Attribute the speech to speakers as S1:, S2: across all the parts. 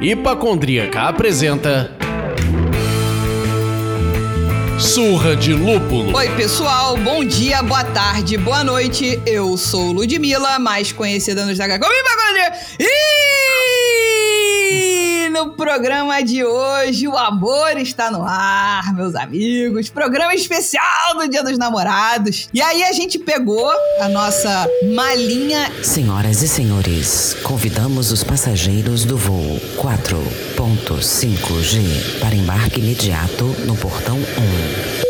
S1: Hipacondríaca apresenta. Surra de Lúpulo.
S2: Oi, pessoal, bom dia, boa tarde, boa noite. Eu sou Ludmilla, mais conhecida nos como Hipacondria. E no programa de hoje, o amor está no ar, meus amigos. Programa especial do Dia dos Namorados. E aí a gente pegou a nossa malinha
S3: Senhoras e senhores, convidamos os passageiros do voo 4.5G para embarque imediato no portão 1.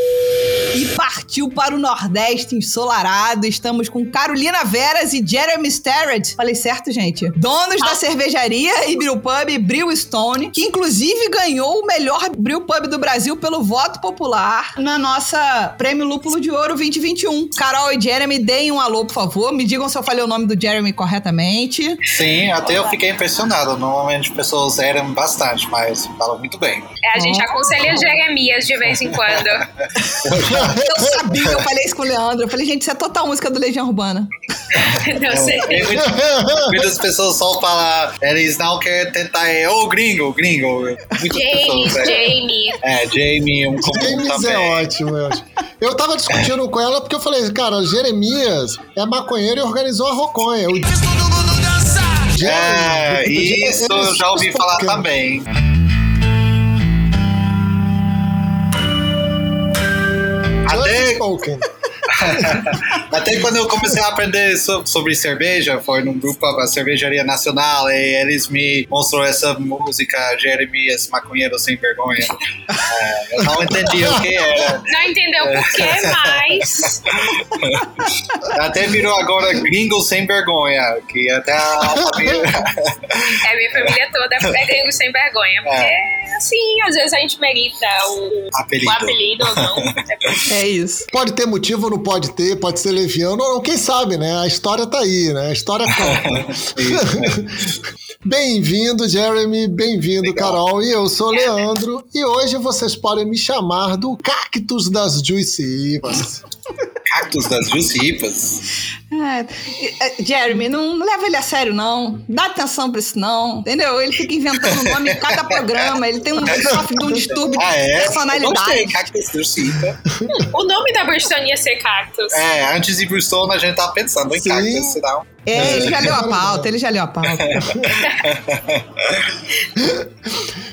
S2: Partiu para o Nordeste ensolarado. Estamos com Carolina Veras e Jeremy Starrett. Falei certo, gente? Donos da cervejaria e brewpub Brewstone, que inclusive ganhou o melhor brewpub do Brasil pelo voto popular na nossa Prêmio Lúpulo de Ouro 2021. Carol e Jeremy, deem um alô, por favor. Me digam se eu falei o nome do Jeremy corretamente.
S4: Sim, até eu fiquei impressionado. Normalmente pessoas eram bastante, mas falam muito bem.
S5: É, a gente aconselha Jeremias de vez em quando.
S2: Eu sabia eu falei isso com o Leandro. Eu falei, gente, isso é total música do Legião Urbana.
S5: Não sei.
S4: Muitas pessoas só falam, eles não querem tentar, é, ô gringo, gringo. Muitas
S5: James,
S4: pessoas. É,
S5: Jamie.
S4: é Jamie, um comum
S6: James
S4: também.
S6: é ótimo, eu acho. Eu tava discutindo com ela porque eu falei, cara, Jeremias é maconheiro e organizou a roconha. O
S4: É, isso eu já ouvi falar também.
S6: Spoken.
S4: até quando eu comecei a aprender so- sobre cerveja, foi num grupo, a Cervejaria Nacional, e eles me mostrou essa música Jeremias Maconheiro Sem Vergonha. É, eu não entendi o que era.
S5: Não entendeu por que, mas.
S4: Até virou agora Gringo Sem Vergonha, que até a família...
S5: É, minha família toda é gringo sem vergonha. Porque, assim, às vezes a gente merita o,
S4: Apelido.
S5: o apelido ou não.
S2: É isso.
S6: Pode ter motivo ou pode ter, pode ser leviano ou não, quem sabe, né? A história tá aí, né? A história conta. Bem-vindo, Jeremy, bem-vindo, Carol. E eu sou Leandro. E hoje vocês podem me chamar do Cactus das Juicy Ivas.
S4: Cactus das Jucipas.
S2: É, é, Jeremy, não leva ele a sério, não. Dá atenção pra isso, não. Entendeu? Ele fica inventando nome em cada programa. Ele tem um, sofre de um distúrbio de
S4: Ah, é? Gostei,
S2: personalidade.
S4: Cactus Jucipa.
S5: O nome da Bristol ia ser Cactus.
S4: É, antes de Bristol a gente tava pensando em
S6: Sim.
S4: Cactus, senão...
S2: É, ele já leu a pauta, ele já leu a pauta.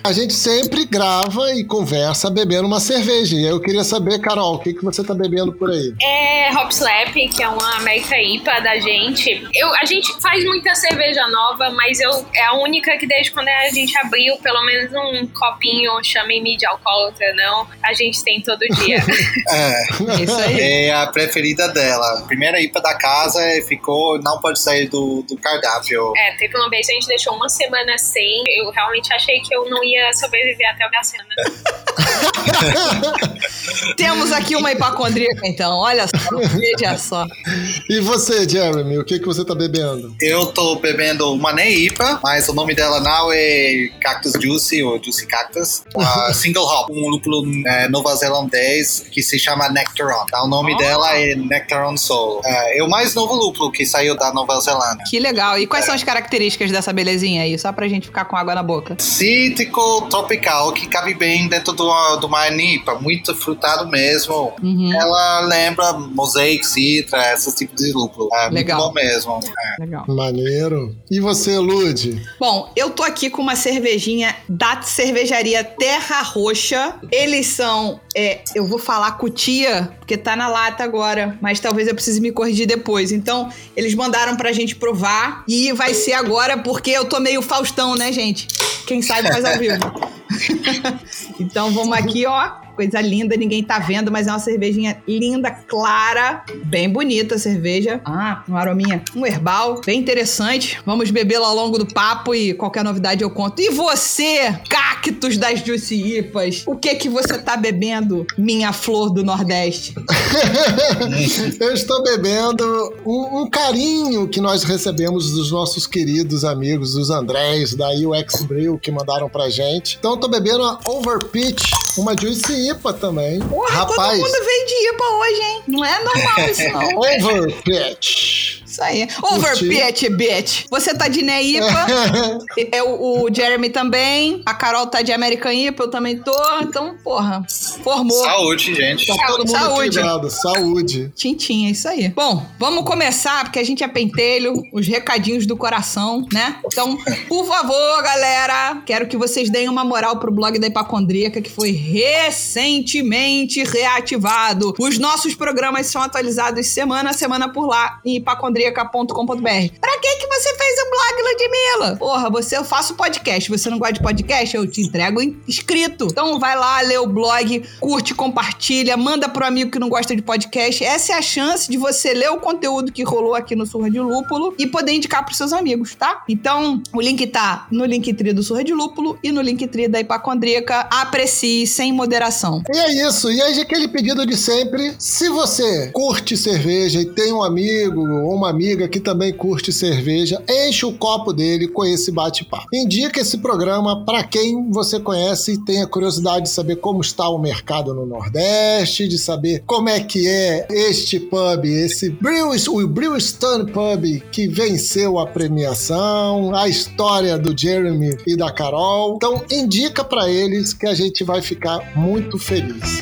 S6: A gente sempre grava e conversa bebendo uma cerveja. E eu queria saber, Carol, o que, que você tá bebendo por aí?
S5: É Hop Slap, que é uma América IPA da gente. Eu, a gente faz muita cerveja nova, mas eu é a única que desde quando a gente abriu pelo menos um copinho, chamem-me de alcoólatra, não, a gente tem todo dia.
S4: É,
S2: Isso aí.
S4: é a preferida dela. Primeira IPA da casa e ficou, não pode sair do, do cardápio.
S5: é, teve uma vez que a gente deixou uma semana sem, eu realmente achei que eu não ia sobreviver até a semana.
S2: Temos aqui uma hipacondríaca, então. Olha só, veja só.
S6: E você, Jeremy, o que, que você tá bebendo?
S4: Eu tô bebendo uma nem IPA, mas o nome dela não é Cactus Juicy ou Juicy Cactus. Uh, single Hop, um lúpulo é, nova-zelandês que se chama Nectaron. Então, o nome dela é Nectaron Soul. É, é o mais novo lúpulo que saiu da Nova Zelândia.
S2: Que legal. E quais são as características dessa belezinha aí? Só pra gente ficar com água na boca.
S4: Cítrico tropical que cabe bem dentro do, do uma muito frutado mesmo.
S2: Uhum.
S4: Ela lembra Mosaic, Citra, esse tipo de lúpulo. É
S2: Legal.
S4: muito bom mesmo. É.
S2: Legal.
S6: Maneiro. E você, Lude?
S2: Bom, eu tô aqui com uma cervejinha da cervejaria Terra Roxa. Eles são, é, eu vou falar cutia, porque tá na lata agora, mas talvez eu precise me corrigir depois. Então, eles mandaram pra gente provar e vai ser agora porque eu tô meio Faustão, né, gente? Quem sabe faz ao vivo. então, vamos aqui, ó. Coisa linda, ninguém tá vendo, mas é uma cervejinha linda, clara, bem bonita a cerveja. Ah, uma arominha, um herbal, bem interessante. Vamos bebê-la ao longo do papo e qualquer novidade eu conto. E você, cactus das Juicy Ipas, o que que você tá bebendo, minha flor do Nordeste?
S6: Eu estou bebendo um, um carinho que nós recebemos dos nossos queridos amigos, os Andrés, da UX Brew, que mandaram pra gente. Então tô bebendo a Overpitch uma Juicy IPA também.
S2: Porra,
S6: Rapaz,
S2: todo mundo veio de IPA hoje, hein? Não é normal isso, não.
S6: Overpitch.
S2: Isso aí. Overpitch, bitch. Você tá de Né IPA. é o, Jeremy também. A Carol tá de American IPA, eu também tô. Então, porra, formou.
S7: Saúde, gente.
S6: Tá todo mundo
S2: Saúde.
S6: equilibrado. Saúde.
S2: Tintim, é isso aí. Bom, vamos começar, porque a gente é pentelho, os recadinhos do coração, né? Então, por favor, galera, quero que vocês deem uma moral pro blog da Hipacondríaca, que foi recentemente reativado. Os nossos programas são atualizados semana a semana por lá, em hipacondríaca.com.br. Pra que que você fez um blog, Ludmilla? Porra, você eu faço podcast, você não gosta de podcast? Eu te entrego escrito. Então vai lá, lê o blog, curte, compartilha, manda pro amigo que não gosta de podcast. Essa é a chance de você ler o conteúdo que rolou aqui no Surra de Lúpulo e poder indicar pros seus amigos, tá? Então, o link tá no Linktree do Surra de Lúpulo e no Linktree da Hipacondríaca. Aprecie sem moderação.
S6: E é isso. E aí, aquele pedido de sempre. Se você curte cerveja e tem um amigo ou uma amiga que também curte cerveja, enche o copo dele com esse bate-papo. Indica esse programa para quem você conhece e tenha curiosidade de saber como está o mercado no Nordeste, de saber como é que é este pub, esse Brew, o Brewston Pub que venceu a premiação, a história do Jeremy e da Carol. Então, indica para eles que a gente vai ficar muito feliz.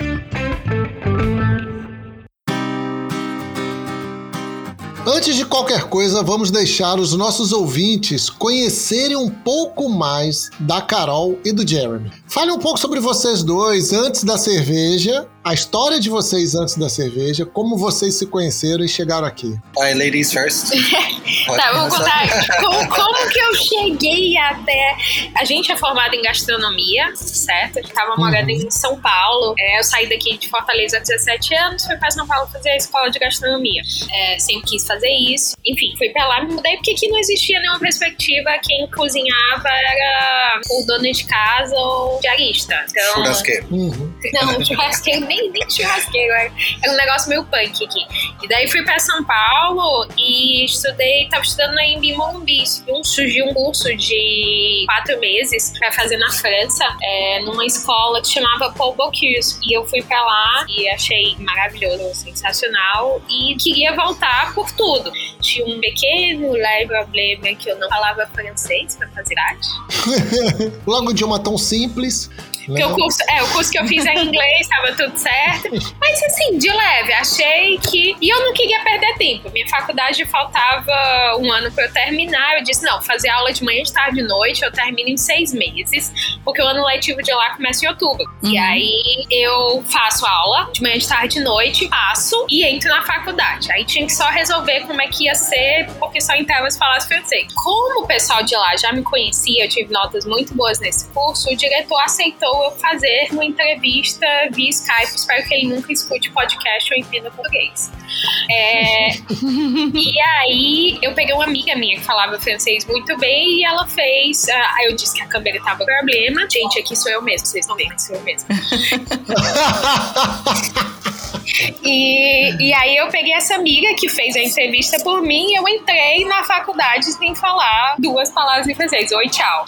S6: Antes de qualquer coisa, vamos deixar os nossos ouvintes conhecerem um pouco mais da Carol e do Jeremy. Fale um pouco sobre vocês dois antes da cerveja, a história de vocês antes da cerveja, como vocês se conheceram e chegaram aqui.
S7: Vai, ladies first.
S5: Tá, vou
S7: começar.
S5: contar como, como que eu cheguei até. A gente é formado em gastronomia, certo? Eu tava morando em São Paulo. É, eu saí daqui de Fortaleza há 17 anos, fui pra São Paulo fazer a escola de gastronomia. É, sempre quis fazer isso. Enfim, fui pra lá, me mudei porque aqui não existia nenhuma perspectiva. Quem cozinhava era o dono de casa ou diarista. Então,
S7: Churrasqueiro.
S6: Uhum.
S5: não, churrasqueiro, nem, nem churrasqueiro. Era era um negócio meio punk aqui. E daí fui pra São Paulo e estudei, tava estudando na Embi Morumbi. Um, surgiu um curso de quatro meses pra fazer na França, é, numa escola que chamava Paul Bocuse. E eu fui pra lá e achei maravilhoso, sensacional. E queria voltar por tudo. Tinha um pequeno leve problema que eu não falava francês pra fazer arte.
S6: Logo de uma tão simples.
S5: Porque o curso, é, o curso que eu fiz é em inglês, tava tudo certo. Mas assim, de leve, achei que. E eu não queria perder tempo. Minha faculdade faltava um ano pra eu terminar. Eu disse, não, fazer aula de manhã, de tarde, de noite, eu termino em seis meses. Porque o ano letivo de lá começa em outubro. E aí eu faço aula de manhã, de tarde, de noite, passo e entro na faculdade. Aí tinha que só resolver como é que ia ser, porque só entrava se falasse francês. Como o pessoal de lá já me conhecia, eu tive notas muito boas nesse curso, o diretor aceitou eu fazer uma entrevista via Skype. Espero que ele nunca escute podcast ou entenda português. É, e aí eu peguei uma amiga minha que falava francês muito bem e ela fez. ah, Aí eu disse que a câmera tava com problema. Gente, aqui sou eu mesmo, vocês não veem, sou eu mesmo. E, e aí eu peguei essa amiga que fez a entrevista por mim e eu entrei na faculdade sem falar duas palavras em francês. Oi, tchau.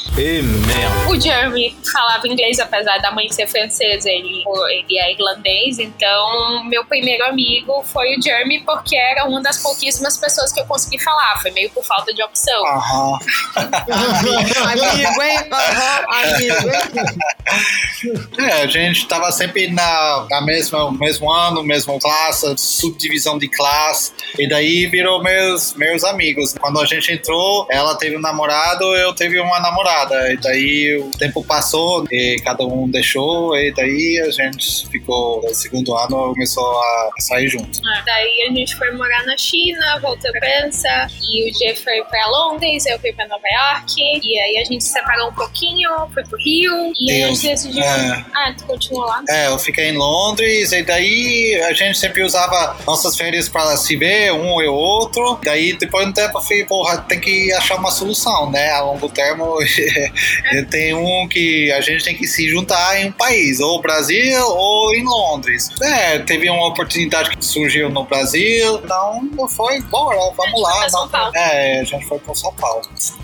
S5: O Jeremy falava inglês, apesar da mãe ser francesa, ele, ele é irlandês, então meu primeiro amigo foi o Jeremy porque era uma das pouquíssimas pessoas que eu consegui falar, foi meio por falta de opção.
S7: Aham.
S2: amigo, hein? Aham, amigo, hein?
S7: É, a gente tava sempre na, na mesma mesmo ano, mesma classe, subdivisão de classe, e daí virou meus, meus amigos. Quando a gente entrou, ela teve um namorado, eu tive uma namorada, e daí o tempo passou e cada um deixou, e daí a gente ficou, no segundo ano, começou a sair junto.
S5: Ah, Daí a gente foi morar na China, voltou pra França, e o G foi pra Londres, eu fui pra Nova York, e aí a gente se separou um pouquinho, foi pro Rio, e aí a
S7: Eu-
S5: gente decidiu.
S7: é.
S5: Ah, tu continuou lá?
S7: É, eu fiquei em Londres e daí
S4: a gente sempre usava nossas férias para se ver, um e o outro. Daí depois de um tempo eu falei, porra, tem que achar uma solução, né? A longo termo tem um que a gente tem que se juntar em um país, ou Brasil ou em Londres. É, teve uma oportunidade que surgiu no Brasil, então foi, bora, vamos lá.
S5: São
S4: Não-
S5: Paulo.
S4: É, a gente foi para São Paulo.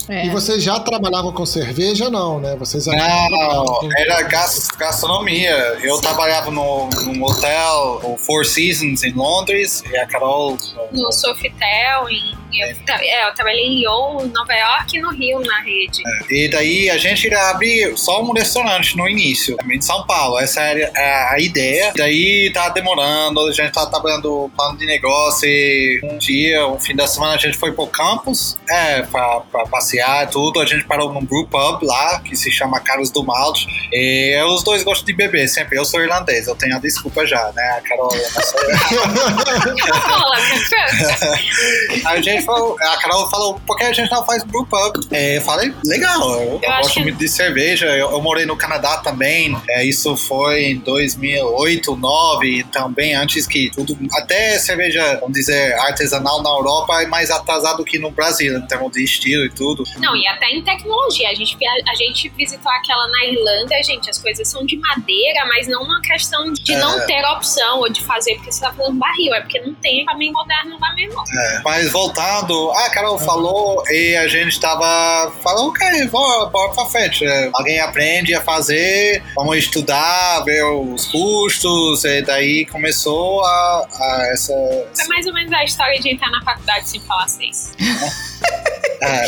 S2: É.
S6: E vocês já trabalhavam com cerveja, não, né? Vocês
S4: Não,
S6: com-
S4: era gas- gastronomia. Eu trabalhava no, num hotel, o Four Seasons, em Londres, e a Carol.
S5: No Sofitel, em. Eu, tra- é, eu trabalhei em Lyon, Nova York e no Rio, na rede.
S4: E daí a gente abrir só um restaurante no início, em São Paulo. Essa era a, a ideia. Daí tá demorando, a gente tá trabalhando plano de negócio. E um dia, um fim da semana, a gente foi pro campus, é, pra, pra passear e tudo. A gente parou num brew pub lá, que se chama Carlos do Malte. E os dois gostam de beber sempre. Eu sou irlandês, eu tenho a desculpa já, né? A Carol, eu não sou- a gente falou, a Carol falou, por que a gente não faz brew pub? É, eu falei, legal, eu, eu gosto
S5: que-
S4: muito de cerveja, eu, eu morei no Canadá também, é, isso foi em 2008, 2009, então bem antes que tudo, até cerveja, vamos dizer, artesanal na Europa é mais atrasado que no Brasil, em termos de estilo e tudo.
S5: Não, e até em tecnologia. A gente, via- a gente visitou aquela na Irlanda, gente, as coisas são de madeira, mas não uma questão de
S4: É.
S5: não ter opção ou de fazer porque você tá fazendo barril, é porque não tem equipamento moderno lá mesmo.
S4: É, mas voltando, a Carol falou e a gente tava falando, ok, bora, bora pra frente. É, Alguém aprende a fazer, vamos estudar, ver os custos, e daí começou a, a essa.
S5: É mais ou menos a história de entrar na faculdade sem falar seis.
S4: é,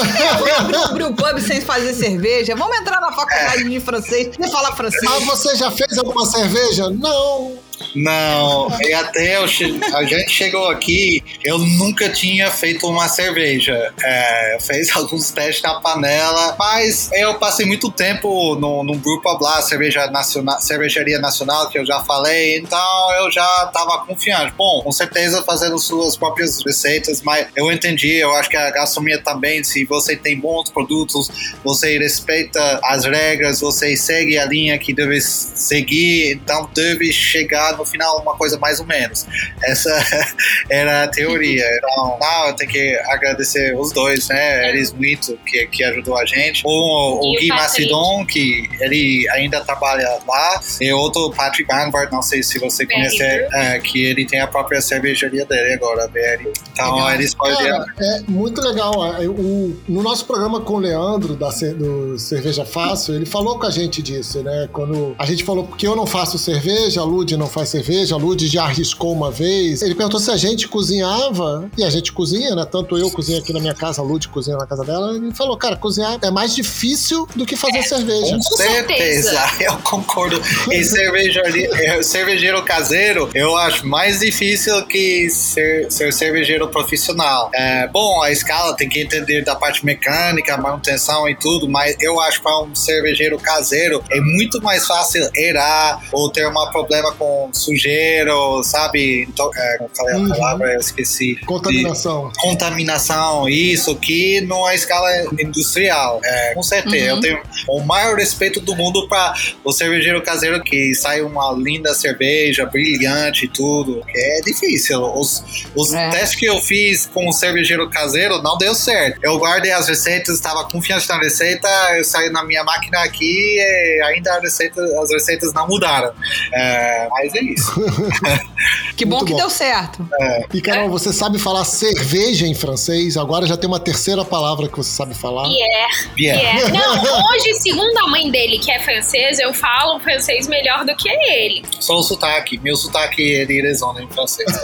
S2: Vamos abrir um pub sem fazer cerveja. Vamos entrar na faculdade de francês sem falar francês.
S6: Mas você já fez alguma cerveja? Não.
S4: Não, e até eu a gente chegou aqui, eu nunca tinha feito uma cerveja. É, fez alguns testes na panela, mas eu passei muito tempo no, no grupo lá, cerveja nacional, cervejaria nacional, que eu já falei, então eu já estava confiante. Bom, com certeza fazendo suas próprias receitas, mas eu entendi, eu acho que a gastronomia também, se você tem bons produtos, você respeita as regras, você segue a linha que deve seguir, então deve chegar no final uma coisa mais ou menos. Essa era a teoria. Então, não, eu tenho que agradecer os dois, né? Eles muito que, que ajudou a gente. O, o
S5: o
S4: Gui. Macidon, que ele ainda trabalha lá, e outro Patrick Banvard, não sei se você conhece, é, que ele tem a própria cervejaria dele agora, a BR. Então,
S2: Legal.
S4: eles podem.
S6: Cara, é muito legal. É, o- no nosso programa com o Leandro, da, do Cerveja Fácil, ele falou com a gente disso, né? Quando a gente falou, porque eu não faço cerveja, a Lud não faz cerveja, a Lud já arriscou uma vez. Ele perguntou se a gente cozinhava, e a gente cozinha, né? Tanto eu cozinho aqui na minha casa, a Lud cozinha na casa dela. Ele falou, cara, cozinhar é mais difícil do que fazer cerveja.
S4: Com
S5: certeza.
S4: certeza, eu concordo. Em cervejaria, eh, cervejeiro caseiro, eu acho mais difícil que ser, ser cervejeiro profissional. É, bom, a escala tem que entender da parte mecânica, manutenção e tudo, mas eu acho que para um cervejeiro caseiro é muito mais fácil errar ou ter um problema com sujeiro, sabe? Então, é, como falei
S6: Uhum.
S4: a palavra, eu esqueci. De-
S6: Contaminação.
S4: contaminação, isso, que numa escala industrial. É, com certeza.
S2: Uhum.
S4: Eu tenho o maior respeito do mundo para o cervejeiro caseiro que sai uma linda cerveja, brilhante e tudo. É difícil. Os, os
S2: É.
S4: testes que eu fiz com o cervejeiro caseiro não deu certo. Eu guardei as receitas, estava confiante na receita, eu saí na minha máquina aqui e ainda a receita, as receitas não mudaram. É, mas é isso.
S2: Que bom
S6: Muito
S2: que
S6: bom.
S2: deu certo.
S6: E, Carol, você sabe falar cerveja em francês? Agora já tem uma terceira palavra que você sabe falar.
S5: Pierre.
S4: Bien.
S5: Pierre. Não, hoje, segundo a mãe dele, que é francesa, eu falo francês melhor do que ele.
S4: Só o sotaque. Meu sotaque é de Arizona em francês.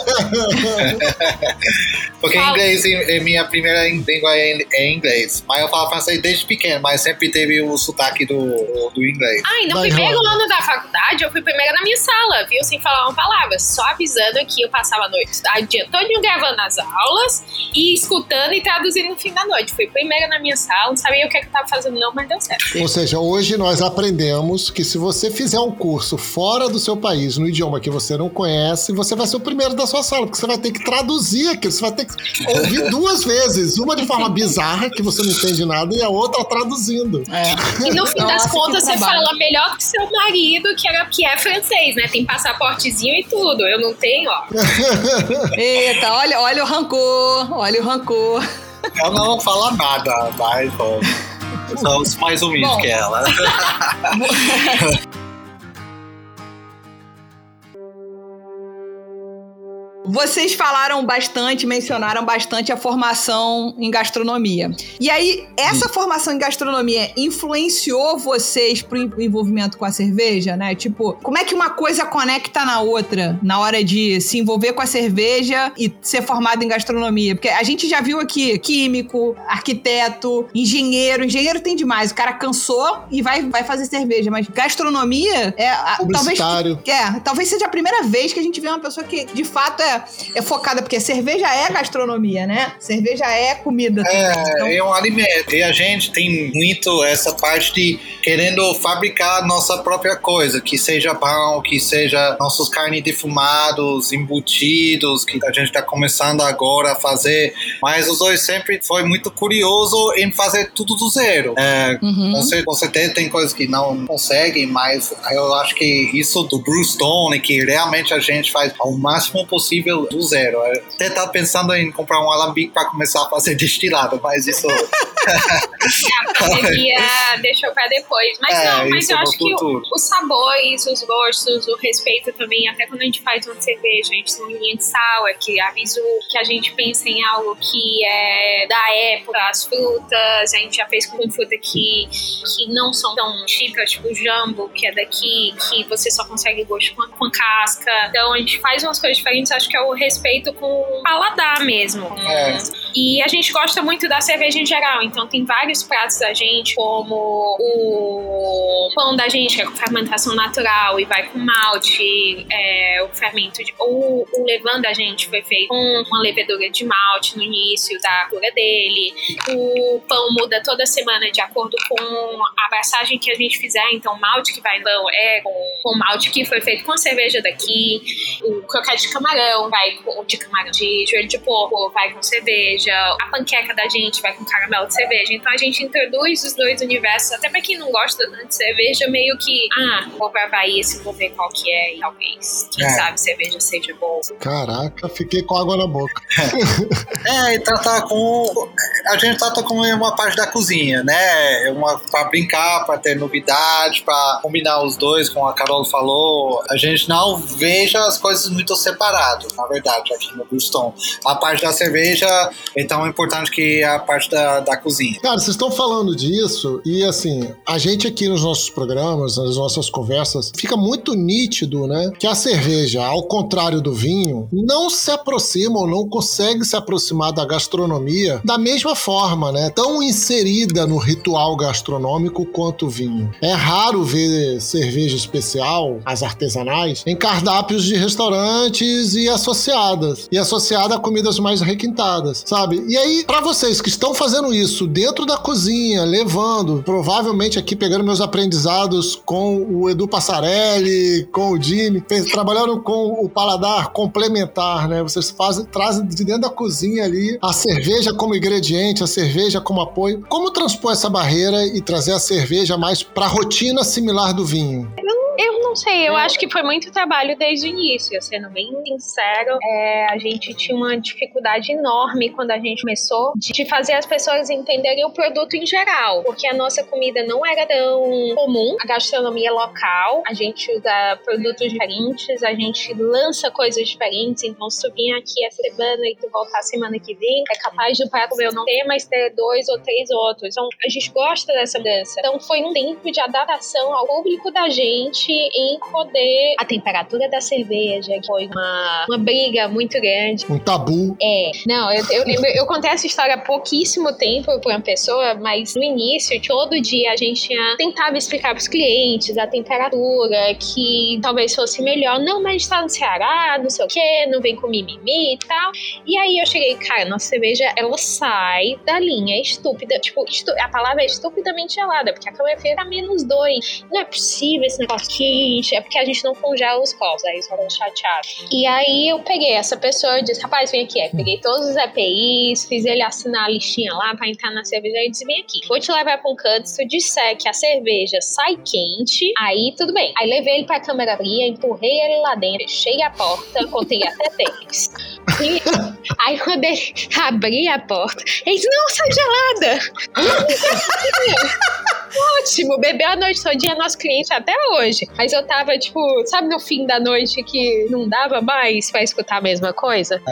S4: Porque
S5: Fala.
S4: inglês é é minha primeira língua é é inglês. Mas eu falo francês desde pequeno, mas sempre teve o sotaque do, do, inglês.
S5: Ai, no primeiro ano da faculdade, eu fui primeira na minha sala, viu? Sem falar uma palavra. Só avisando que eu passava a noite, o dia todo gravando as aulas e escutando e traduzindo no fim da noite. Fui primeira na minha sala, não sabia o que, é que eu tava fazendo, não, mas deu certo.
S6: Ou seja, hoje nós aprendemos que se você fizer um curso fora do seu país, no idioma que você não conhece, você vai ser o primeiro da sua sala, porque você vai ter que traduzir aquilo, você vai ter que Ouvi duas vezes, uma de forma bizarra, que você não entende nada, e a outra traduzindo.
S2: É.
S5: E no fim
S2: Nossa,
S5: das contas, você
S2: trabalho.
S5: fala melhor que seu marido, que, era, que é francês, né? Tem passaportezinho e tudo. Eu não tenho, ó.
S2: Eita, olha, olha o rancor, olha o rancor.
S4: Eu não vou falar nada, mas somos mais humildes
S2: Bom.
S4: que ela.
S2: Vocês falaram bastante, mencionaram bastante a formação em gastronomia. E aí, essa formação em gastronomia influenciou vocês pro en- envolvimento com a cerveja, né? Tipo, como é que uma coisa conecta na outra na hora de se envolver com a cerveja e ser formado em gastronomia? Porque a gente já viu aqui químico, arquiteto, engenheiro. Engenheiro tem demais. O cara cansou e vai, vai fazer cerveja. Mas gastronomia é. a- talvez é, talvez seja a primeira vez que a gente vê uma pessoa que de fato é, é focada, porque cerveja é gastronomia, né? Cerveja é comida. Então,
S4: É, é um alimento. E a gente tem muito essa parte de querendo fabricar nossa própria coisa, que seja pão, que seja nossos carnes defumados, embutidos, que a gente está começando agora a fazer. Mas os dois sempre foi muito curioso em fazer tudo do zero. É,
S2: Uhum.
S4: certeza tem coisas que não conseguem, mas eu acho que isso do Bruce Stone, que realmente a gente faz ao máximo possível do zero. Eu até tava pensando em comprar um alambique para começar a fazer destilado, mas isso
S5: A pandemia deixou pra depois. Mas
S4: É,
S5: não, mas eu acho que
S4: futuro.
S5: o- os sabores, os gostos, o respeito também, até quando a gente faz uma cerveja, a gente tem uma linha de sal, é que avisa que a gente pensa em algo que é da época, as frutas, a gente já fez com fruta que, que não são tão típicas, tipo o jambo, que é daqui, que você só consegue gosto com a, com a casca. Então a gente faz umas coisas diferentes, acho que é o respeito com o paladar mesmo.
S4: É.
S5: e a gente gosta muito da cerveja em geral, então tem vários pratos da gente, como o pão da gente, que é com fermentação natural e vai com malte, é, o fermento, de, ou o levain da gente foi feito com uma levedura de malte no início da cura dele. O pão muda toda semana de acordo com a abraçagem que a gente fizer, então o malte que vai no pão é com, com malte que foi feito com a cerveja daqui. O croquete de camarão vai com de camarão de joelho de porco, vai com cerveja. A panqueca da gente vai com caramelo de cerveja. Então a gente introduz os dois universos, até pra quem não gosta tanto de cerveja, meio que, ah, vou pra Bahia se vou ver qual que é, e talvez, quem
S4: É.
S5: sabe, cerveja seja bom.
S6: Caraca, fiquei com água na boca.
S4: É, e tratar com. A gente trata como uma parte da cozinha, né? Uma, pra brincar, pra ter novidade, pra combinar os dois, como a Carol falou. A gente não veja as coisas muito separadas, na verdade, aqui no Brewstone. A parte da cerveja é tão importante que a parte da, da cozinha.
S6: Cara, vocês estão falando disso e assim, a gente aqui nos nossos programas, nas nossas conversas, fica muito nítido, né? Que a cerveja, ao contrário do vinho, não se aproxima ou não consegue se aproximar da gastronomia da mesma forma, né? Tão inserida no ritual gastronômico quanto o vinho. É raro ver cerveja especial, as artesanais, em cardápios de restaurantes e associadas. E associada a comidas mais requintadas, sabe? E aí, pra vocês que estão fazendo isso dentro da cozinha, levando, provavelmente aqui pegando meus aprendizados com o Edu Passarelli, com o Jimmy, trabalhando com o paladar complementar, né? Vocês fazem, trazem de dentro da cozinha ali a cerveja como ingrediente, a cerveja como apoio. Como transpor essa barreira e trazer a cerveja mais pra rotina similar do vinho?
S5: Eu não sei, eu acho que foi muito trabalho desde o início, sendo bem sincero. É, a gente tinha uma dificuldade enorme quando a gente começou de fazer as pessoas entenderem o produto em geral, porque a nossa comida não era tão comum, a gastronomia local, a gente usa produtos diferentes, a gente lança coisas diferentes, então se tu vir aqui essa semana e tu voltar semana que vem, é capaz de o prato meu não ter, mas ter dois ou três outros. Então a gente gosta dessa mudança. Então foi um tempo de adaptação ao público da gente em poder. A temperatura da cerveja, que foi uma, uma briga muito grande.
S6: Um tabu.
S5: É, não, eu, eu, lembro- eu contei essa história há pouquíssimo tempo pra uma pessoa, mas no início, todo dia a gente tinha- tentava explicar pros clientes a temperatura, que talvez fosse melhor. Não, mas tá no Ceará, não sei o quê, não vem com mimimi e tal. E aí eu cheguei, cara, nossa cerveja, ela sai da linha estúpida. Tipo, estu- a palavra é estupidamente gelada, porque a câmera fria tá menos dois. Não é possível esse negócio quente. É porque a gente não congela os copos, aí só chateado. E aí eu peguei essa pessoa e disse: rapaz, vem aqui. Aí peguei todos os EPIs, fiz ele assinar a listinha lá pra entrar na cerveja e disse: vem aqui. Vou te levar pra um canto. Se tu disser que a cerveja sai quente, aí tudo bem. Aí levei ele pra câmera fria, empurrei ele lá dentro, fechei a porta, contei até 10. E aí quando ele abri a porta, ele disse: não, sai gelada. Ótimo, bebeu a noite todinha, nosso cliente até hoje. Mas eu tava, tipo, sabe no fim da noite que não dava mais pra escutar a mesma coisa?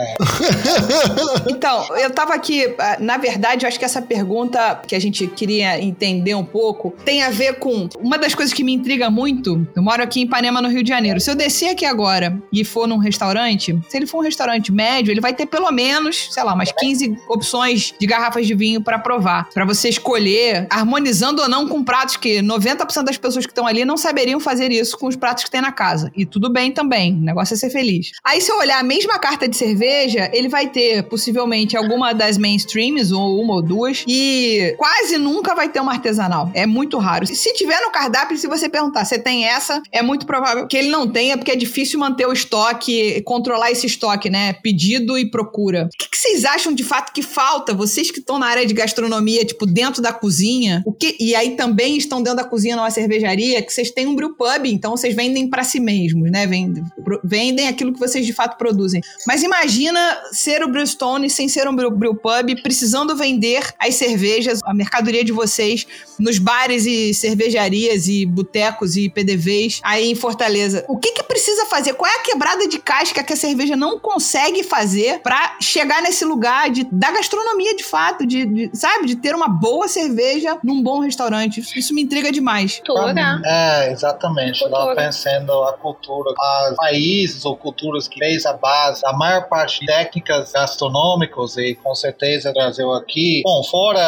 S2: Então, eu tava aqui, ah, na verdade, eu acho que essa pergunta que a gente queria entender um pouco tem a ver com uma das coisas que me intriga muito. Eu moro aqui em Ipanema, no Rio de Janeiro. Se eu descer aqui agora e for num restaurante, se ele for um restaurante médio, ele vai ter pelo menos, sei lá, umas 15 opções de garrafas de vinho pra provar, Pra você escolher, harmonizando ou não com pratos que 90% das pessoas que estão ali não saberiam fazer isso com os pratos que tem na casa. E tudo bem também, o negócio é ser feliz. Aí se eu olhar a mesma carta de cerveja, ele vai ter possivelmente alguma das mainstreams, ou uma ou duas, e quase nunca vai ter uma artesanal. É muito raro. Se tiver no cardápio, se você perguntar, você tem essa, é muito provável que ele não tenha, porque é difícil manter o estoque, controlar esse estoque, né? Pedido e procura. O que, vocês acham de fato que falta? Vocês que estão na área de gastronomia, tipo, dentro da cozinha, o que, e aí também estão dentro da cozinha numa cervejaria, que vocês têm um brew então vocês vendem para si mesmos, né? Vendem, pro- vendem aquilo que vocês de fato produzem. Mas imagina ser o Brewstone sem ser um brew, brew pub, precisando vender as cervejas, a mercadoria de vocês nos bares e cervejarias e botecos e PDVs aí em Fortaleza. O que que precisa fazer? Qual é a quebrada de casca que a cerveja não consegue fazer pra chegar nesse lugar de, da gastronomia de fato, de, de- sabe, de ter uma boa cerveja num bom restaurante? Isso, isso me intriga demais.
S5: Cultura.
S4: É, exatamente.
S5: Cultura.
S4: Lá pensando a cultura, os países ou culturas que fez a base, a maior parte técnicas gastronômicas e com certeza Brasil aqui, bom, fora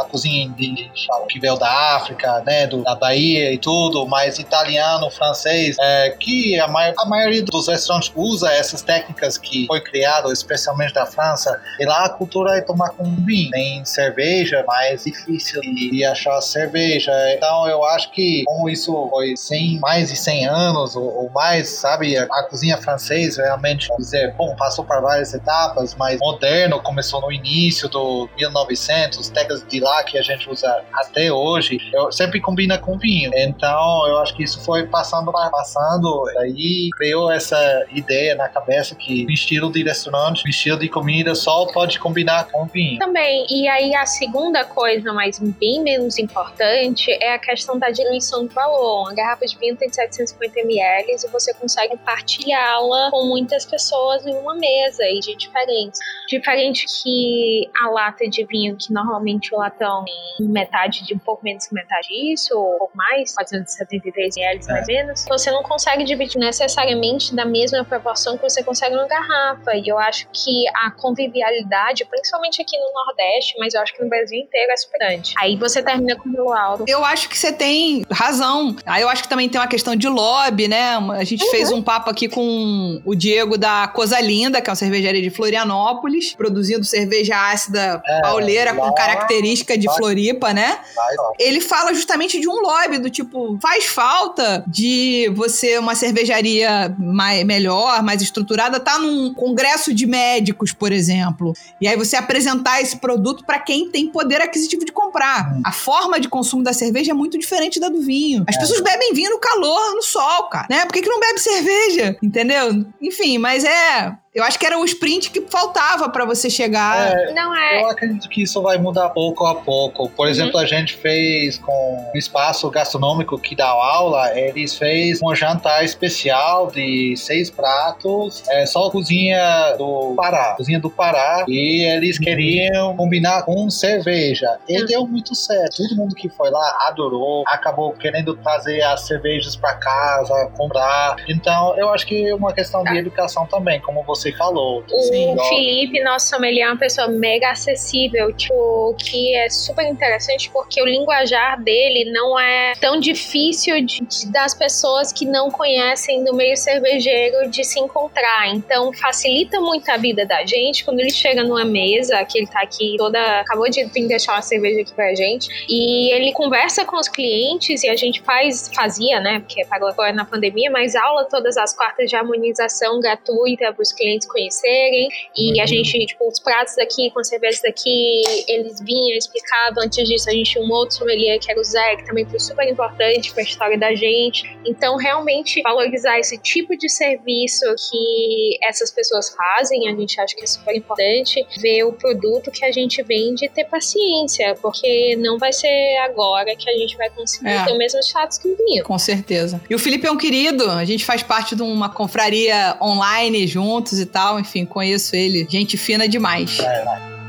S4: a cozinha indígena que veio da África, né, do, da Bahia e tudo, mas italiano, francês, é, que a, mai- a maioria dos restaurantes usa essas técnicas que foi criado, especialmente da França, e lá a cultura é tomar com vinho, tem cerveja, mais difícil de, achar cerveja, então eu acho que como isso foi 100, mais de 100 anos ou, ou mais, sabe, a, cozinha francesa realmente, dizer, bom, passou por várias etapas, mas moderno começou no início do 1900, técnicas de lá que a gente usa até hoje, eu sempre combina com vinho, então eu acho que isso foi passando, passando, aí criou essa ideia na cabeça que o estilo de restaurante, o estilo de comida só pode combinar com vinho.
S5: Também, e aí a segunda coisa, mas bem menos importante, é a questão da diluição de valor. Uma garrafa de vinho tem 750 ml e você consegue compartilhá-la com muitas pessoas em uma mesa e de diferentes. Diferente que a lata de vinho, que normalmente o latão tem metade de um pouco menos que metade disso, ou um pouco mais, 473 ml mais ou menos, você não consegue dividir necessariamente da mesma proporção que você consegue numa garrafa. E eu acho que a convivialidade, principalmente aqui no Nordeste, mas eu acho que no Brasil inteiro é super grande. Aí você termina com o alto.
S2: Eu acho que você tem razão. Aí eu acho que também tem uma questão de lobby, né? A gente fez um papo aqui com o Diego da Coisa Linda, que é uma cervejaria de Florianópolis, produzindo cerveja ácida
S4: É,
S2: pauleira com
S4: lá-
S2: característica de
S4: lá-
S2: Floripa, né?
S4: Vai,
S2: ele fala justamente de um lobby, do tipo, faz falta de você, uma cervejaria mais, melhor, mais estruturada, tá num congresso de médicos, por exemplo. E aí você apresentar esse produto para quem tem poder aquisitivo de comprar. A forma de consumo da cerveja é muito diferente da do vinho. As pessoas bebem vinho calor, no sol, cara, né? Por que, que não bebe cerveja? Entendeu? Enfim, mas é. Eu acho que era o sprint que faltava para você chegar.
S4: É,
S5: Não é.
S4: Eu acredito que isso vai mudar pouco a pouco. Por exemplo, a gente fez com um espaço gastronômico que dá aula, eles fez um jantar especial de seis pratos, é, só cozinha do Pará, cozinha do Pará, e eles queriam combinar com cerveja. E
S5: Hum.
S4: deu muito certo. Todo mundo que foi lá adorou, acabou querendo trazer as cervejas para casa, comprar. Então, eu acho que é uma questão de educação também, como você você falou.
S5: O
S2: Sim.
S5: Felipe, nosso sommelier, é uma pessoa mega acessível, tipo, o que é super interessante porque o linguajar dele não é tão difícil de- de- das pessoas que não conhecem do meio cervejeiro de se encontrar. Então, facilita muito a vida da gente quando ele chega numa mesa, que ele tá aqui toda. acabou de vir deixar uma cerveja aqui pra gente, e ele conversa com os clientes e a gente faz, fazia, né, porque parou agora na pandemia, mas aula todas as quartas de harmonização gratuita para os clientes conhecerem. E a gente, tipo, os pratos daqui, com cervejas daqui, eles vinham, explicavam. Antes disso, a gente tinha um outro sommelier, que era o Zé, que também foi super importante para a história da gente. Então, realmente, valorizar esse tipo de serviço que essas pessoas fazem, a gente acha que é super importante. Ver o produto que a gente vende e ter paciência, porque não vai ser agora que a gente vai conseguir
S2: É.
S5: ter o mesmo status que o vinho.
S2: Com certeza. E o Felipe é um querido, a gente faz parte de uma confraria online juntos e tal, enfim, conheço ele. Gente fina demais. É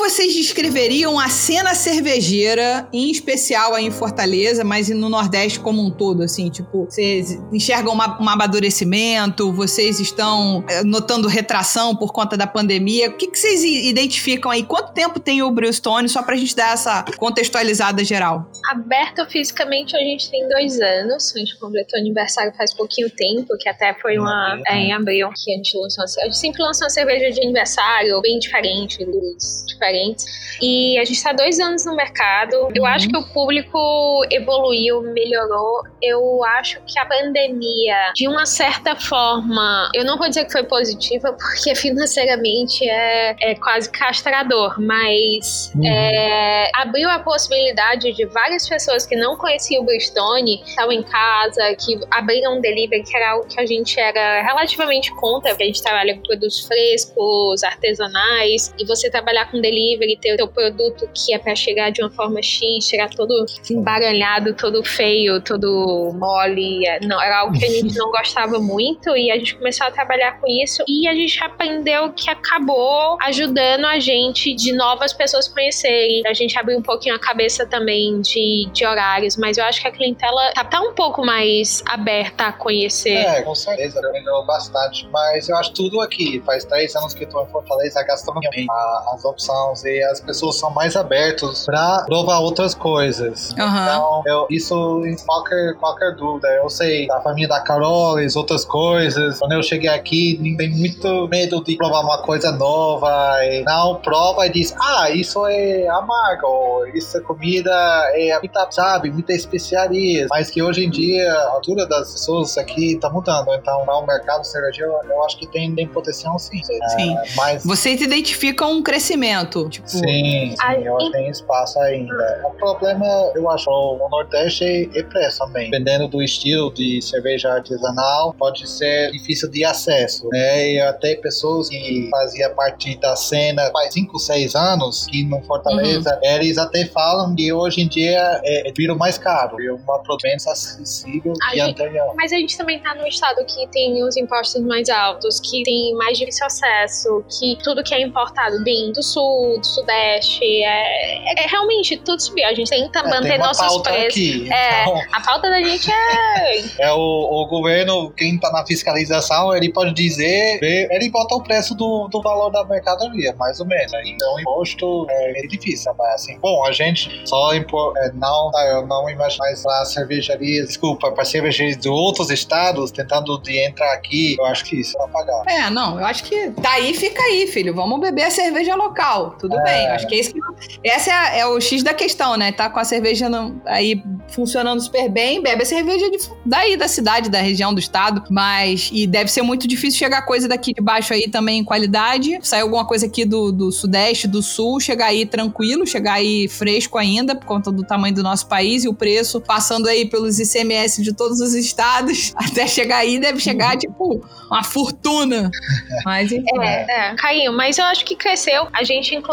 S2: vocês descreveriam a cena cervejeira, em especial aí em Fortaleza, mas no Nordeste como um todo, assim? Tipo, vocês enxergam uma- um amadurecimento? Vocês estão eh, notando retração por conta da pandemia? O que, que vocês identificam aí? Quanto tempo tem o Brewstone? Só pra gente dar essa contextualizada geral.
S5: Aberto fisicamente a gente tem dois anos. A gente completou o aniversário faz pouquinho tempo, que até foi uma. É, em abril que a gente lançou. A gente sempre lança uma cerveja de aniversário, bem diferente, luz diferentes. E a gente tá dois anos no mercado. Eu acho que o público evoluiu, melhorou. Eu acho que a pandemia, de uma certa forma, eu não vou dizer que foi positiva, porque financeiramente é, é quase castrador, mas é, abriu a possibilidade de várias pessoas que não conheciam o Bristone, estavam em casa, que abriram um delivery, que era algo que a gente era relativamente contra, porque a gente trabalha com produtos frescos, artesanais, e você trabalhar com delivery, ter o teu produto que é para chegar de uma forma X, chegar todo embaralhado, todo feio, todo mole, é, não, era algo que a gente não gostava muito, e a gente começou a trabalhar com isso, e a gente aprendeu que acabou ajudando a gente de novas pessoas conhecerem. A gente abriu um pouquinho a cabeça também de, de horários, mas eu acho que a clientela tá, tá um pouco mais aberta a conhecer.
S4: É, com certeza, melhorou bastante. Mas eu acho tudo aqui. Faz três anos que estou em Fortaleza, a gastronomia, a- as opções e as pessoas são mais abertas para provar outras coisas.
S2: Aham.
S4: Então, eu- isso em qualquer, qualquer dúvida. Eu sei da família da Carol as outras coisas. Quando eu cheguei aqui, tem muito medo de provar uma coisa nova. E não prova e diz: Ah, isso é amargo. Isso é comida, é muita, sabe, muitas especiarias. Mas que hoje em dia a altura das pessoas aqui tá mudando. Então, lá o mercado cervejeiro, eu acho que tem, tem potencial sim.
S2: Sim.
S4: É, mas
S2: Vocês identificam um crescimento. Tipo,
S4: Sim, sim,
S5: Ah,
S4: eu acho que tem espaço ainda. O problema, eu acho, no Nordeste é preço também. Dependendo do estilo de cerveja artesanal, pode ser difícil de acesso, né? E até pessoas que faziam parte da cena faz 5, 6 anos, que no Fortaleza,
S2: Uhum.
S4: eles até falam que hoje em dia é, vira mais caro, é uma produção acessível
S5: A
S4: que
S5: gente-
S4: anterior.
S5: Mas a gente também tá num estado que tem os impostos mais altos, que tem mais difícil acesso, que tudo que é importado vem do sul, do sudeste, é, é- é realmente tudo subiu. A gente tenta
S4: É, tem
S5: manter
S4: uma
S5: nossos
S4: pauta
S5: preços.
S4: aqui.
S5: É,
S4: Então,
S5: a pauta da gente é.
S4: É o, o governo, quem tá na fiscalização, ele pode dizer, ele bota o preço do, do valor da mercadoria, mais ou menos. Então, o imposto é, é difícil, mas assim, bom, a gente só impor, é, não, eu não imagino mais para cervejarias, desculpa, para cervejarias de outros estados tentando de entrar aqui, eu acho que isso vai pagar.
S2: É, não, eu acho que daí fica aí, filho. Vamos beber a cerveja local. Tudo
S4: É.
S2: bem. Acho que é isso que. Essa é, é o X da questão, né? Tá com a cerveja no- aí funcionando super bem, bebe a cerveja de- daí, da cidade, da região, do estado. Mas. E deve ser muito difícil chegar coisa daqui de baixo aí também em qualidade. Sair alguma coisa aqui do, do sudeste, do sul, chegar aí tranquilo, chegar aí fresco ainda, por conta do tamanho do nosso país e o preço, passando aí pelos ICMS de todos os estados, até chegar aí, deve chegar, tipo, uma fortuna. Mas, enfim.
S5: É, é, caiu, mas eu acho que cresceu. A gente, inclusive,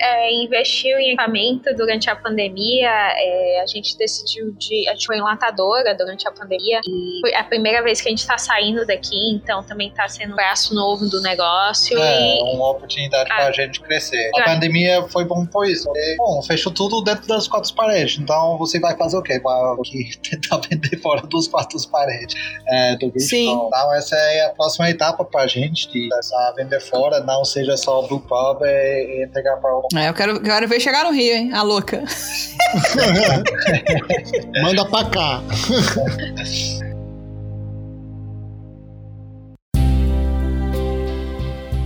S5: é, investiu em equipamento durante a pandemia. É, a gente decidiu de. A gente foi enlatadora durante a pandemia e foi a primeira vez que a gente tá saindo daqui, então também tá sendo um braço novo do negócio.
S4: É,
S5: e
S4: uma oportunidade
S5: Ah.
S4: pra gente crescer.
S5: Eu
S4: A pandemia foi bom por isso. porque, bom, fechou tudo dentro das quatro paredes. Então você vai fazer o quê? Vai tentar vender fora dos quatro paredes é, do Bridgestone.
S2: Sim.
S4: Então essa é a próxima etapa pra gente de começar a vender fora, não seja só Blue Pub e, e entregar para o
S2: É, eu quero, quero ver chegar no Rio, hein? A louca.
S6: Manda pra cá.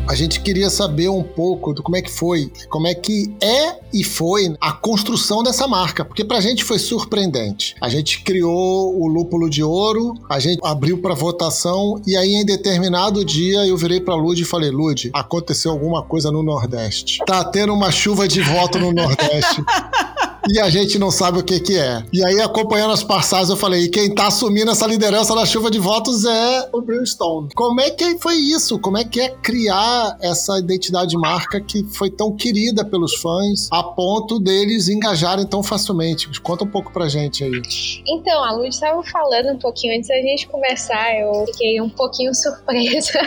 S6: A gente queria saber um pouco do como é que foi, como é que é e foi a construção dessa marca, porque pra gente foi surpreendente. A gente criou o lúpulo de ouro, a gente abriu pra votação e aí em determinado dia eu virei pra Lud e falei: Lud, aconteceu alguma coisa no Nordeste. Tá tendo uma chuva de voto no Nordeste. E a gente não sabe o que que é. E aí, acompanhando as passagens, eu falei, e quem tá assumindo essa liderança da chuva de votos é o Brimstone. Como é que foi isso? Como é que é criar essa identidade de marca que foi tão querida pelos fãs a ponto deles engajarem tão facilmente? Conta um pouco pra gente aí.
S5: Então, a Lud estava falando um pouquinho antes da gente começar, eu fiquei um pouquinho surpresa.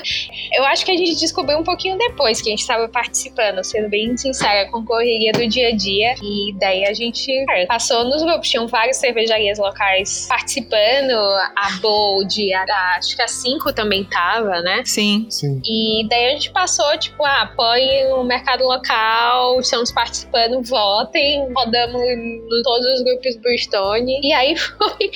S5: Eu acho que a gente descobriu um pouquinho depois que a gente estava participando, sendo bem sincera, com correria do dia a dia. E daí a gente cara, passou nos grupos, tinham várias cervejarias locais participando, a Bold, a, a- acho que a 5 também tava, né?
S2: Sim.
S6: Sim.
S5: E daí a gente passou, tipo, ah, apoie o mercado local, estamos participando, votem, rodamos em todos os grupos Bridgestone. E aí foi.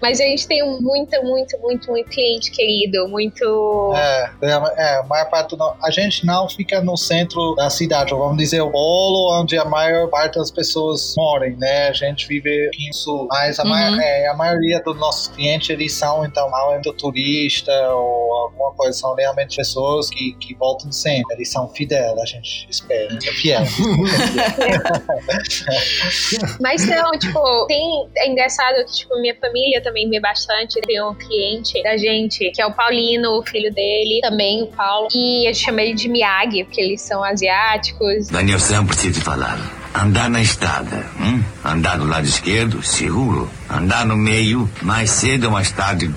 S5: Mas a gente tem muito, muito, muito, muito cliente querido, muito.
S4: É, é, é, a maior parte do, a gente não fica no centro da cidade, vamos dizer o polo onde a maior parte das pessoas moram, né? A gente vive aqui no sul, mas a,
S2: Uhum.
S4: é, a maioria dos nossos clientes eles são então é do turista ou alguma coisa, são realmente pessoas que, que voltam sempre, eles são fiéis, a gente espera, é fiel.
S5: Mas não, tipo, tem. É engraçado que, tipo, minha família também vê bastante. Tem um cliente da gente, que é o Paulino, o filho dele, também o Paulo. E a gente chama ele de Miyagi, porque eles são asiáticos.
S8: Daniel Sam precisa te falar. Andar na estrada, hum? andar do lado esquerdo, seguro. Andar no meio, mais cedo ou mais tarde,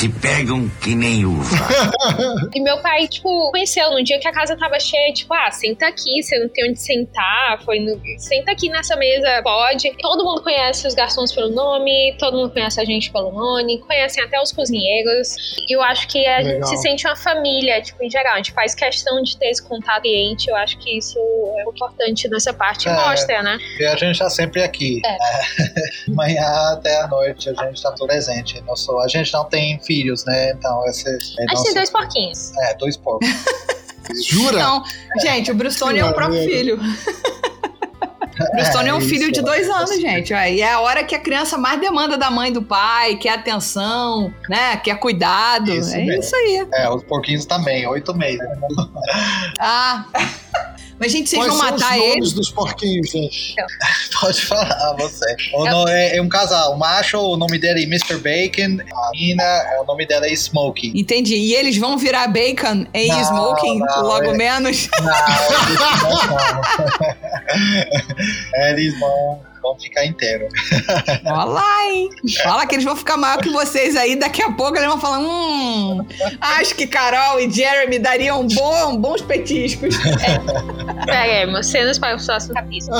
S8: te pegam que nem uva.
S5: E meu pai, tipo, conheceu no dia que a casa tava cheia, tipo, ah, senta aqui, você não tem onde sentar, foi no... Senta aqui nessa mesa, pode. Todo mundo conhece os garçons pelo nome, todo mundo conhece a gente pelo nome, conhecem até os cozinheiros. E eu acho que a
S6: Legal.
S5: gente se sente uma família, tipo, em geral. A gente faz questão de ter esse contato cliente, eu acho que isso é importante nessa parte.
S4: É.
S5: Mostra, né?
S4: E a gente tá sempre aqui.
S5: É.
S4: É, Manhã até a noite a gente tá presente. Nosso, a gente não tem filhos, né? Então, esse é
S5: A gente tem dois porquinhos.
S4: É, dois porcos.
S6: Jura?
S2: Não, gente, o Brustone é o próprio filho. O Brustone é um
S4: isso,
S2: filho de dois
S4: é
S2: anos, gente. Aí é a hora que a criança mais demanda da mãe e do pai, quer atenção, né? Quer cuidado.
S4: Isso
S2: é
S4: mesmo.
S2: isso aí.
S4: É, os porquinhos também, oito meses.
S2: Ah. Mas, gente, vocês
S6: Quais
S2: vão
S6: são os
S2: matar
S6: nomes
S2: ele?
S6: dos porquinhos, gente?
S4: Pode falar, você. O no- é, é um casal. O macho, o nome dele é Mr. Bacon. A menina, é, o nome dela é Smokey.
S2: Entendi. E eles vão virar bacon e
S4: Não,
S2: smoking
S4: não,
S2: logo
S4: é-
S2: menos?
S4: Não, eles não. Eles vão, vão ficar inteiros.
S2: Olha lá, hein? Olha que eles vão ficar maior que vocês aí. Daqui a pouco eles vão falar: hum, acho que Carol e Jeremy dariam bom, bons petiscos.
S5: Veremos cenas para o próximo capítulo.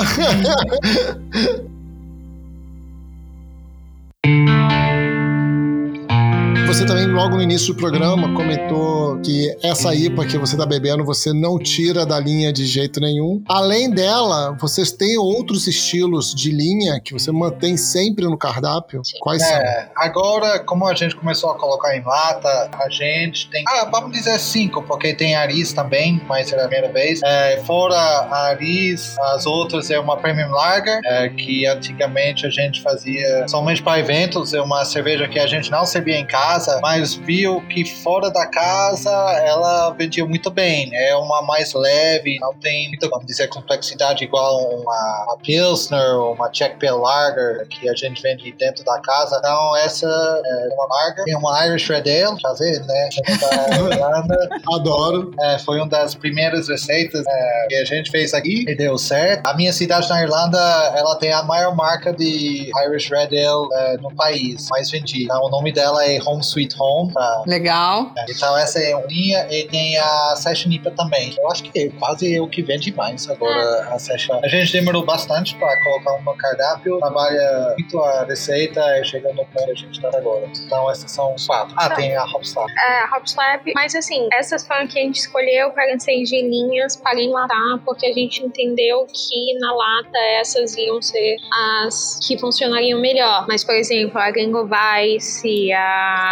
S6: Você também, logo no início do programa, comentou que essa IPA que você está bebendo, você não tira da linha de jeito nenhum. Além dela, vocês têm outros estilos de linha que você mantém sempre no cardápio? Quais são?
S4: É, agora, como a gente começou a colocar em lata, a gente tem. Ah, vamos dizer cinco, porque tem Aris também, mas é a primeira vez. É, fora a Aris, as outras é uma Premium Lager, é, que antigamente a gente fazia somente para eventos. É uma cerveja que a gente não servia em casa, casa, mas viu que fora da casa ela vendia muito bem. É uma mais leve, não tem muita, vamos dizer, complexidade igual uma, uma Pilsner ou uma Czech Pale Lager que a gente vende dentro da casa. Então essa é uma marca. Tem uma Irish Red Ale, fazer, né?
S6: Adoro.
S4: É, foi uma das primeiras receitas é, que a gente fez aqui e deu certo. A minha cidade na Irlanda, ela tem a maior marca de Irish Red Ale é, no país, mais vendida. Então, o nome dela é Home Sweet Home. Tá?
S2: Legal.
S4: Então essa é uma linha e tem a Session IPA também. Eu acho que é quase o que vende mais agora a Session. A gente demorou bastante para colocar uma cardápio, trabalha muito a receita e chega no ponto que a gente está agora. Então essas são os quatro. Ah, tem a Hopstop.
S5: É, Hop Slap. Mas assim, essas foram que a gente escolheu para ser gelinhas para enlatar, porque a gente entendeu que na lata essas iam ser as que funcionariam melhor. Mas, por exemplo, a Gringo Vice e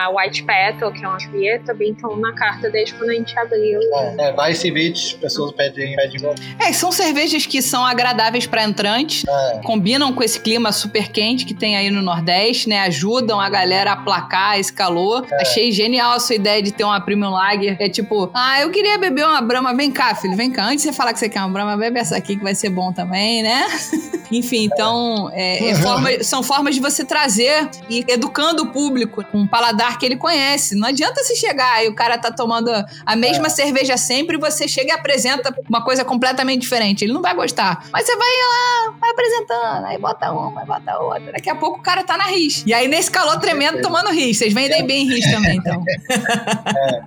S5: a White Petal, que é uma fria, também estão na carta desde quando a gente abriu.
S4: É, é Vice Beach, pessoas pedem, pedem.
S2: É, são cervejas que são agradáveis para entrantes,
S4: É.
S2: combinam com esse clima super quente que tem aí no Nordeste, né? Ajudam a galera a aplacar esse calor. Achei genial a sua ideia de ter uma Premium Lager. É tipo, ah, eu queria beber uma Brahma. Vem cá, filho, vem cá. Antes de você falar que você quer uma Brahma, bebe essa aqui que vai ser bom também, né? Enfim, então, é, é forma- são formas de você trazer e educando o público com um paladar que ele conhece. Não adianta se chegar e o cara tá tomando a mesma cerveja sempre e você chega e apresenta uma coisa completamente diferente. Ele não vai gostar. Mas você vai lá, vai apresentando, aí bota uma, vai bota outra. Daqui a pouco o cara tá na RIS. E aí, nesse calor tremendo, tomando RIS. Vocês vendem bem RIS também, então.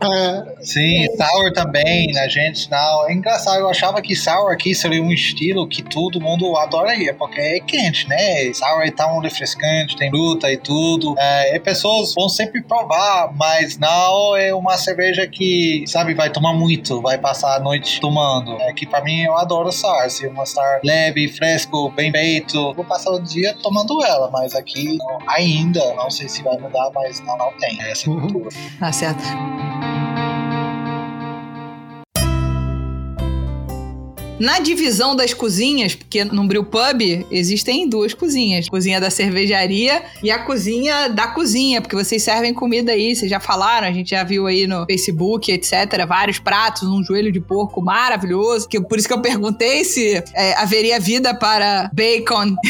S6: É,
S4: Sim, sour também, a gente não. É engraçado, eu achava que sour aqui seria um estilo que todo mundo adoraria, porque é quente, né? Sour é tão refrescante, tem fruta e tudo. É, e pessoas vão sempre provar, mas não é uma cerveja que, sabe, vai tomar muito, vai passar a noite tomando. É que pra mim eu adoro sour, se uma sour leve, fresco, bem feito, vou passar o dia tomando ela, mas aqui ainda, não sei se vai mudar, mas não, não tem essa cultura.
S2: Tá certo. Na divisão das cozinhas, porque no Brew Pub existem duas cozinhas: a cozinha da cervejaria e a cozinha da cozinha, porque vocês servem comida aí, vocês já falaram, a gente já viu aí no Facebook, etc. Vários pratos, um joelho de porco maravilhoso. Que, por isso que eu perguntei se é, haveria vida para bacon.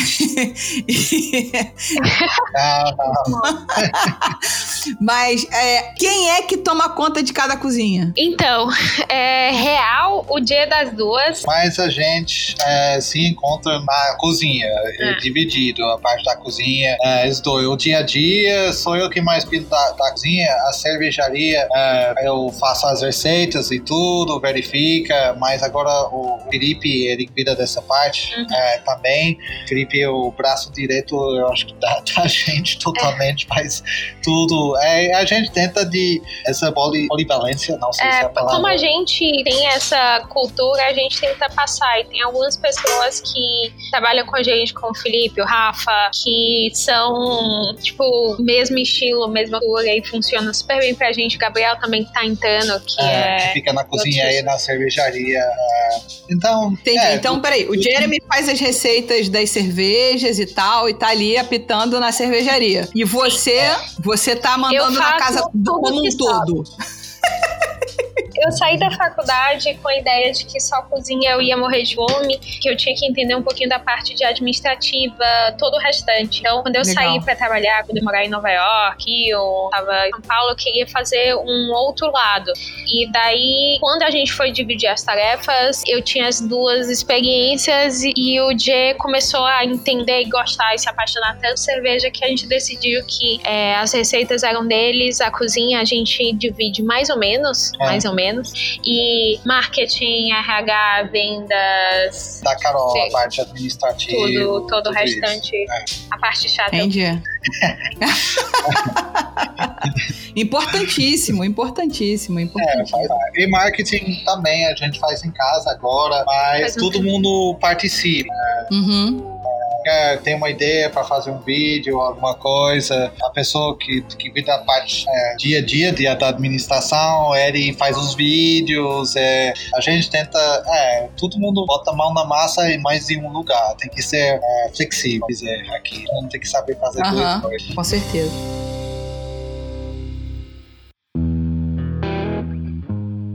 S2: Mas é, quem é que toma conta de cada cozinha?
S5: Então, é real o dia das duas.
S4: Mas a gente é, se encontra na cozinha, é
S5: É.
S4: dividido a parte da cozinha. É, dois. O dia a dia sou eu que mais cuido da, da cozinha. A cervejaria é, eu faço as receitas e tudo, verifica. Mas agora o Felipe ele cuida dessa parte é, também. Felipe é o braço direito, eu acho que da, da gente totalmente faz tudo. É, a gente tenta de essa poli, polivalência, não sei se é
S5: É,
S4: a palavra.
S5: como a gente tem essa cultura, a gente tenta passar. E tem algumas pessoas que trabalham com a gente, como o Felipe, o Rafa, que são, tipo, mesmo estilo, mesma cultura e funciona super bem pra gente. O Gabriel também que tá entrando, que
S4: É, que
S5: é.
S4: fica na cozinha e na cervejaria. é. Então,
S2: Entendi.
S4: é,
S2: então, peraí. O Jeremy faz as receitas das cervejas e tal, e tá ali apitando na cervejaria. E você, você tá mandando na casa como um
S5: que
S2: todo.
S5: Eu saí da faculdade com a ideia de que só cozinha eu ia morrer de fome, que eu tinha que entender um pouquinho da parte de administrativa, todo o restante. Então, quando eu
S2: Legal.
S5: saí pra trabalhar, quando eu morar em Nova York, eu tava em São Paulo, eu queria fazer um outro lado. E daí, quando a gente foi dividir as tarefas, eu tinha as duas experiências e, o G começou a entender e gostar e se apaixonar tanto por cerveja que a gente decidiu que é, as receitas eram deles, a cozinha a gente divide mais ou menos,
S4: É.
S5: mais ou menos. E marketing, RH, vendas,
S4: da Carol,
S5: Sim.
S4: a parte administrativa.
S5: tudo, todo o
S4: tudo isso.
S5: restante,
S4: É.
S5: a parte chata.
S2: Entendi. importantíssimo, importantíssimo,
S4: É,
S2: importantíssimo.
S4: faz- e marketing também a gente faz em casa agora, mas
S5: Faz um
S4: todo
S5: tempo.
S4: mundo participa.
S2: Uhum.
S4: Quer tem uma ideia para fazer um vídeo, alguma coisa, a pessoa que, que vê da parte é, dia a dia, dia da administração, ele faz os vídeos, é, a gente tenta, é, todo mundo bota a mão na massa em mais de um lugar, tem que ser é, flexível, aqui, não tem que saber fazer
S2: Aham.
S4: duas coisas.
S2: Com certeza.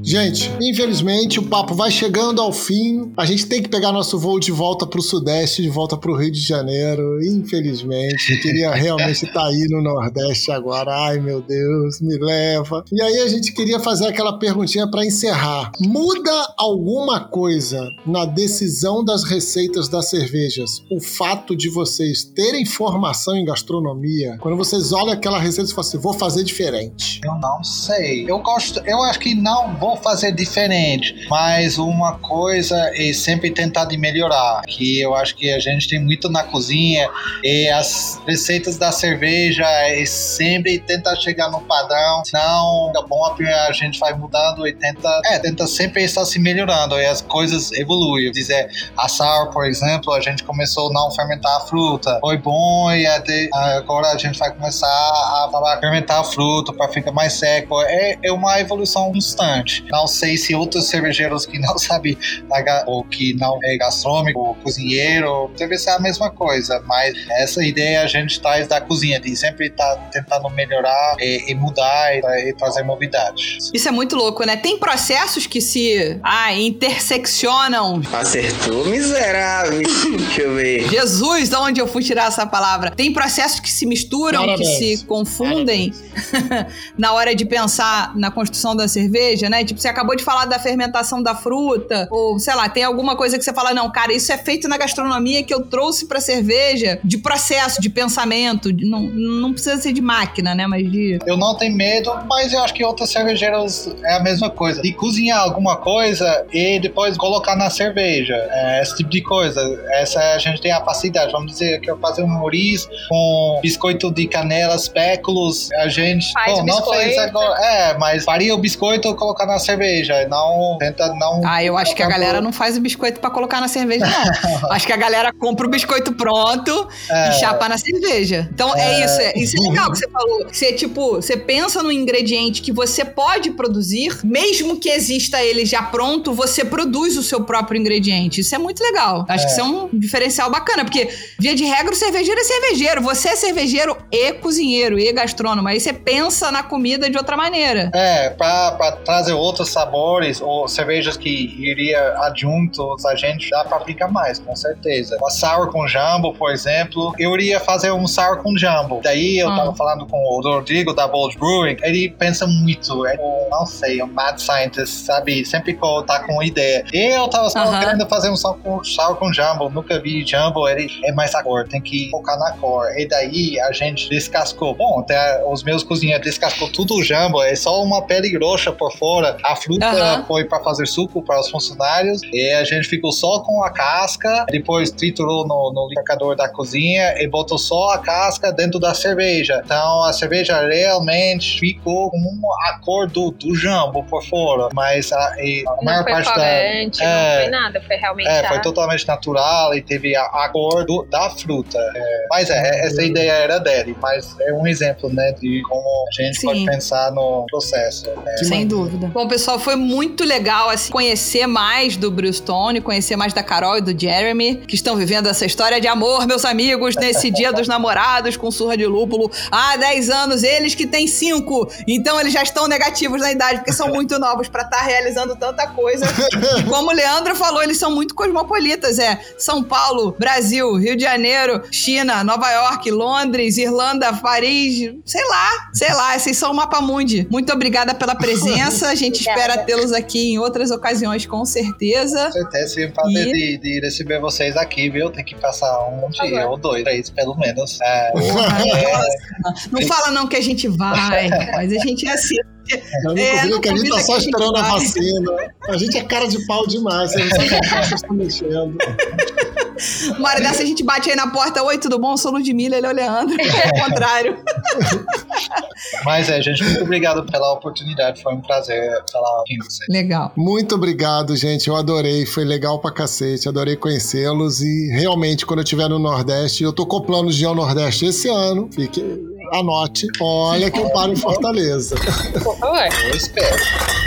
S6: Gente, infelizmente o papo vai chegando ao fim. A gente tem que pegar nosso voo de volta pro Sudeste, de volta pro Rio de Janeiro. Infelizmente, queria realmente estar aí no Nordeste agora. Ai, meu Deus, me leva. E aí a gente queria fazer aquela perguntinha para encerrar. Muda alguma coisa na decisão das receitas das cervejas o fato de vocês terem formação em gastronomia? Quando vocês olham aquela receita e falam assim, vou fazer diferente.
S4: Eu não sei. Eu gosto, eu acho que não vou fazer diferente, mas uma coisa é sempre tentar de melhorar, que eu acho que a gente tem muito na cozinha e as receitas da cerveja é sempre tentar chegar no padrão, senão é bom a gente vai mudando e tenta, é, tenta sempre estar se melhorando e as coisas evoluem. Dizer, a sour, por exemplo, a gente começou a não fermentar a fruta, foi bom e até, agora a gente vai começar a, a fermentar a fruta para ficar mais seco. É, é uma evolução constante. Não sei se outros cervejeiros que não sabem ou que não é gastrônomo ou cozinheiro, deve ser a mesma coisa, mas essa ideia a gente traz da cozinha, de sempre estar tá tentando melhorar e, e mudar e, e, trazer novidades.
S2: Isso é muito louco, né? Tem processos que se ah, interseccionam.
S9: Acertou, miserável. Deixa eu ver.
S2: Jesus, de onde eu fui tirar essa palavra? Tem processos que se misturam, Parabéns. que se confundem na hora de pensar na construção da cerveja, né? Tipo, você acabou de falar da fermentação da fruta, ou sei lá, tem alguma coisa que você fala, não, cara, isso é feito na gastronomia que eu trouxe pra cerveja, de processo, de pensamento, de, não, não precisa ser de máquina, né? Mas de.
S4: Eu não tenho medo, mas eu acho que outras cervejeiras é a mesma coisa. De cozinhar alguma coisa e depois colocar na cerveja. É, esse tipo de coisa. Essa a gente tem a facilidade. Vamos dizer que eu fazer um moriz com biscoito de canela, espéculos. A gente.
S5: Faz bom, não fez
S4: agora. É, mas faria o biscoito colocar na cerveja. Não tenta não.
S2: Ah, eu acho que a galera não faz o biscoito para colocar na cerveja, não. acho que a galera compra o biscoito pronto é. e chapa na cerveja. Então é, é isso. É, isso é legal que você falou. Você, tipo, você pensa no ingrediente que você pode produzir, mesmo que exista ele já pronto, você produz o seu próprio ingrediente. Isso é muito legal. Acho é. que isso é um diferencial bacana, porque, via de regra, o cervejeiro é cervejeiro. Você é cervejeiro e cozinheiro e gastrônomo. Aí você pensa na comida de outra maneira.
S4: É, pra, pra trazer outros sabores ou cervejas que iria adjuntos, a gente dá pra aplicar mais, com certeza. Uma sour com jambo, por exemplo, eu iria fazer um sour com jambo. Daí eu hum. tava falando com o Rodrigo da Bold Brewing, ele pensa muito, é um, não sei, um mad scientist, sabe? Sempre tá com ideia. Eu tava só uh -huh. querendo fazer um sour com, sour com jambo, nunca vi jambo, ele é mais a cor, tem que focar na cor. E daí a gente descascou. Bom, até os meus cozinheiros descascou tudo o jambo, é só uma pele grossa por fora. A fruta uh -huh. foi para fazer suco para os funcionários e a gente ficou só com a casca, depois triturou no, no liquidificador da cozinha e botou só a casca dentro da cerveja. Então a cerveja realmente ficou com a cor do, do jambo por fora, mas a, a maior parte da.
S5: É, não foi nada, foi realmente.
S4: É, foi totalmente natural e teve a, a cor do, da fruta. É, mas é, essa ideia era dele, mas é um exemplo, né, de como a gente Sim. pode pensar no processo. Né?
S2: Sem dúvida. Bom, pessoal, foi muito legal assim, conhecer mais do Brewstone, conhecer mais da Carol e do Jeremy, que estão vivendo essa história de amor, meus amigos, nesse dia dos namorados com surra de lúpulo há 10 anos. Eles que têm 5, então eles já estão negativos na idade, porque são muito novos para estar tá realizando tanta coisa. E como o Leandro falou, eles são muito cosmopolitas. É São Paulo, Brasil, Rio de Janeiro, China, Nova York, Londres, Irlanda, Paris, sei lá, sei lá, esses são o mapa mundi. Muito obrigada pela presença. A gente espera tê-los aqui em outras ocasiões, com certeza.
S4: Com certeza, um prazer e... de, de, receber vocês aqui, viu? Tem que passar um dia ou dois, três, pelo menos. É,
S2: é... Não fala não que a gente vai, mas a gente é assim.
S6: Eu é, não que a gente tá só esperando a, a vacina. A gente é cara de pau demais. Você não sabe mexendo.
S2: Uma hora dessa a gente bate aí na porta. Oi, tudo bom? Eu sou Ludmilla, ele é o Leandro. É o contrário.
S4: Mas é, gente, muito obrigado pela oportunidade. Foi um prazer falar com você.
S2: Legal.
S6: Muito obrigado, gente. Eu adorei. Foi legal pra cacete. Adorei conhecê-los. E realmente, quando eu estiver no Nordeste, eu tô com planos de ir ao Nordeste esse ano. Fique, anote. Olha que eu paro em Fortaleza.
S5: Por favor.
S4: Eu espero.